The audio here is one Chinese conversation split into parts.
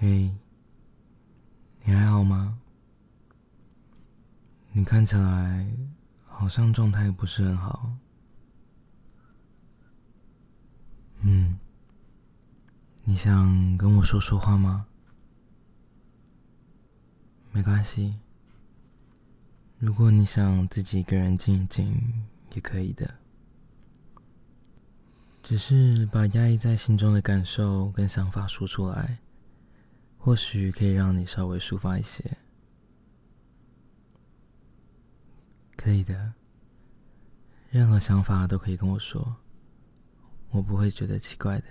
嘿，你还好吗？你看起来好像状态不是很好。嗯，你想跟我说说话吗？没关系，如果你想自己一个人静一静，也可以的。只是把压抑在心中的感受跟想法说出来，或许可以让你稍微抒发一些。可以的，任何想法都可以跟我说，我不会觉得奇怪的。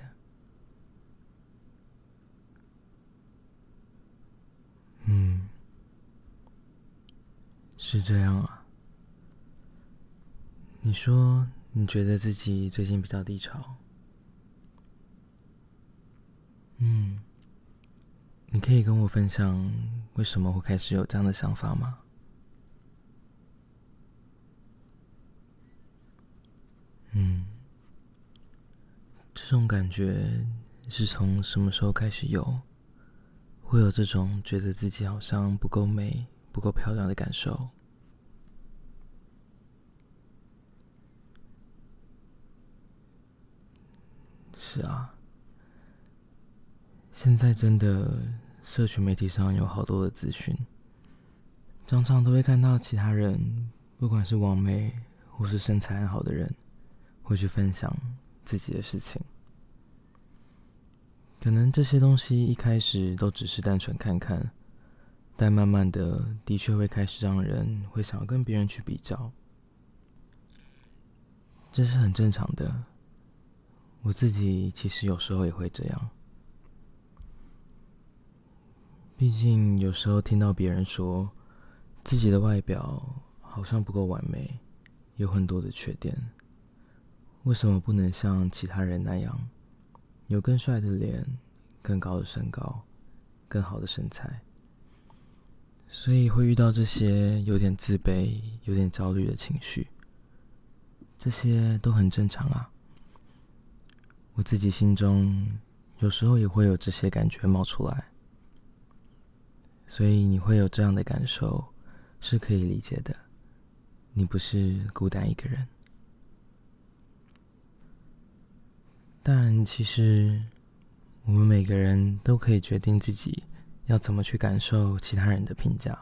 嗯，是这样啊。你说。你觉得自己最近比较低潮？嗯，你可以跟我分享为什么会开始有这样的想法吗？嗯，这种感觉是从什么时候开始有？会有这种觉得自己好像不够美、不够漂亮的感受？是啊，现在真的社群媒体上有好多的资讯，常常都会看到其他人，不管是网美或是身材很好的人，会去分享自己的事情。可能这些东西一开始都只是单纯看看，但慢慢的，的确会开始让人会想要跟别人去比较，这是很正常的。我自己其实有时候也会这样，毕竟有时候听到别人说自己的外表好像不够完美，有很多的缺点，为什么不能像其他人那样，有更帅的脸、更高的身高、更好的身材？所以会遇到这些有点自卑、有点焦虑的情绪，这些都很正常啊。我自己心中有时候也会有这些感觉冒出来，所以你会有这样的感受是可以理解的。你不是孤单一个人，但其实我们每个人都可以决定自己要怎么去感受其他人的评价。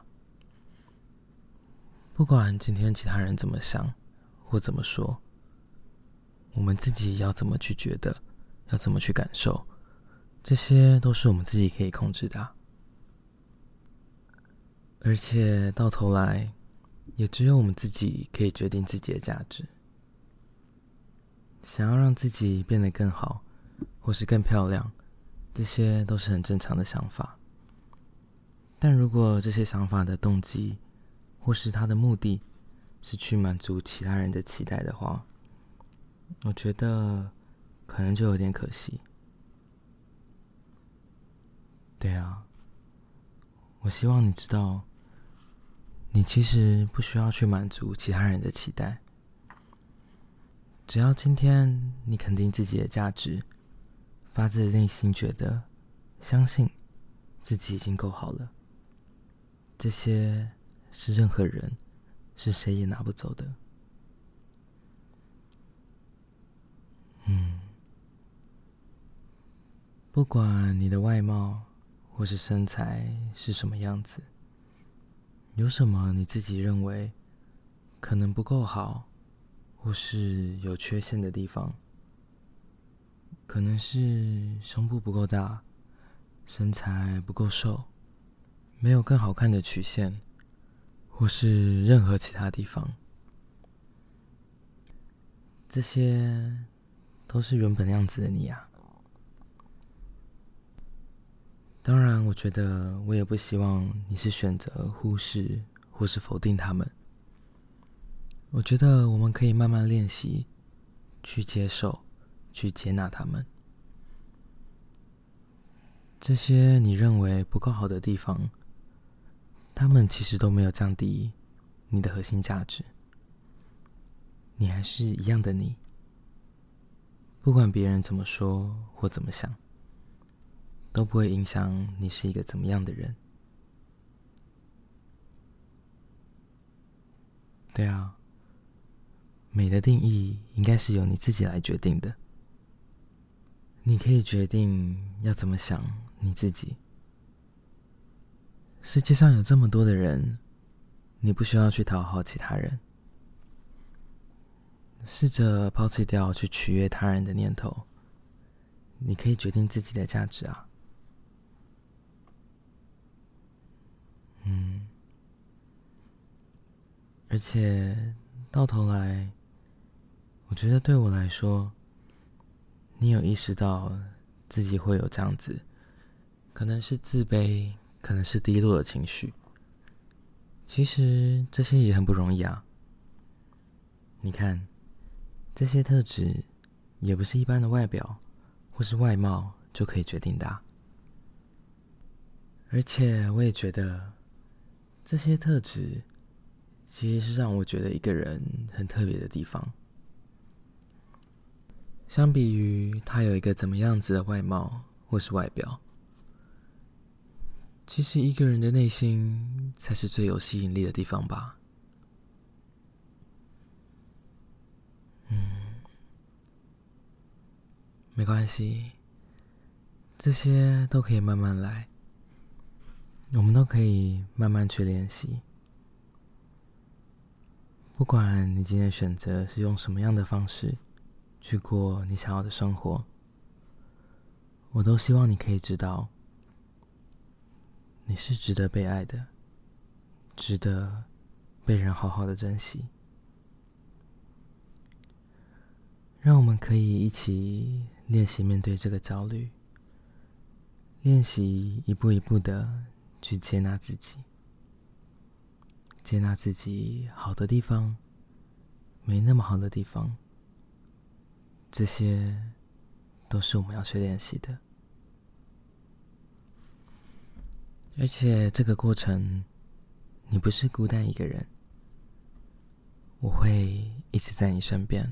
不管今天其他人怎么想或怎么说。我们自己要怎么去觉得，要怎么去感受，这些都是我们自己可以控制的。而且到头来，也只有我们自己可以决定自己的价值。想要让自己变得更好，或是更漂亮，这些都是很正常的想法。但如果这些想法的动机，或是他的目的，是去满足其他人的期待的话，我觉得可能就有点可惜。对啊，我希望你知道，你其实不需要去满足其他人的期待。只要今天你肯定自己的价值，发自内心觉得相信自己已经够好了，这些是任何人是谁也拿不走的。嗯，不管你的外貌或是身材是什么样子，有什么你自己认为可能不够好，或是有缺陷的地方，可能是胸部不够大，身材不够瘦，没有更好看的曲线，或是任何其他地方，这些。都是原本样子的你啊！当然，我觉得我也不希望你是选择忽视或是否定他们。我觉得我们可以慢慢练习，去接受、去接纳他们。这些你认为不够好的地方，他们其实都没有降低你的核心价值。你还是一样的你。不管别人怎么说或怎么想，都不会影响你是一个怎么样的人。对啊，美的定义应该是由你自己来决定的。你可以决定要怎么想你自己。世界上有这么多的人，你不需要去讨好其他人。试着抛弃掉去取悦他人的念头，你可以决定自己的价值啊。嗯。而且到头来，我觉得对我来说，你有意识到自己会有这样子，可能是自卑，可能是低落的情绪。其实这些也很不容易啊。你看，这些特质也不是一般的外表或是外貌就可以决定的。而且我也觉得这些特质。其实是让我觉得一个人很特别的地方。相比于他有一个怎么样子的外貌或是外表，其实一个人的内心才是最有吸引力的地方吧。嗯，没关系，这些都可以慢慢来，我们都可以慢慢去练习。不管你今天选择是用什么样的方式去过你想要的生活，我都希望你可以知道，你是值得被爱的，值得被人好好的珍惜。让我们可以一起练习面对这个焦虑，练习一步一步的去接纳自己。接纳自己好的地方，没那么好的地方，这些都是我们要去练习的。而且这个过程，你不是孤单一个人，我会一直在你身边。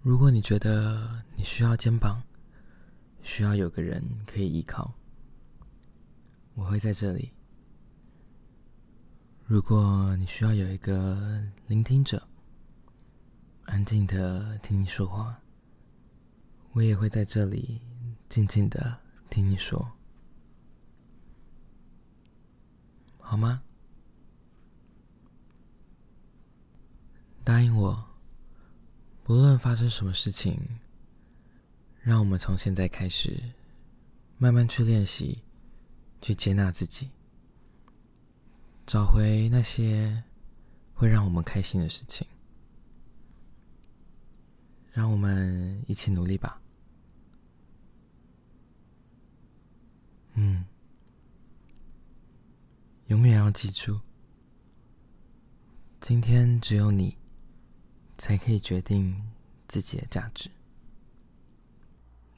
如果你觉得你需要肩膀，需要有个人可以依靠，我会在这里。如果你需要有一个聆听者，安静的听你说话，我也会在这里静静的听你说，好吗？答应我，不论发生什么事情，让我们从现在开始，慢慢去练习，去接纳自己。找回那些会让我们开心的事情，让我们一起努力吧。嗯，永远要记住，今天只有你才可以决定自己的价值。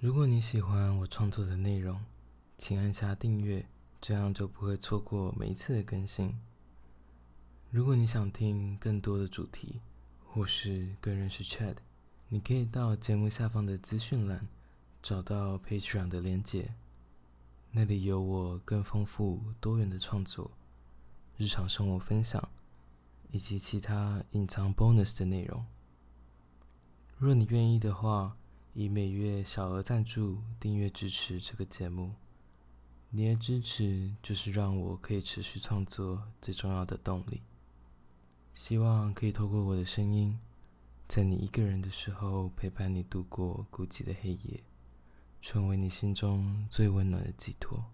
如果你喜欢我创作的内容，请按下订阅。这样就不会错过每一次的更新。如果你想听更多的主题，或是更认识 Chad，你可以到节目下方的资讯栏找到 Patreon 的连结，那里有我更丰富多元的创作、日常生活分享以及其他隐藏 bonus 的内容。若你愿意的话，以每月小额赞助订阅支持这个节目。你的支持就是让我可以持续创作最重要的动力。希望可以透过我的声音，在你一个人的时候陪伴你度过孤寂的黑夜，成为你心中最温暖的寄托。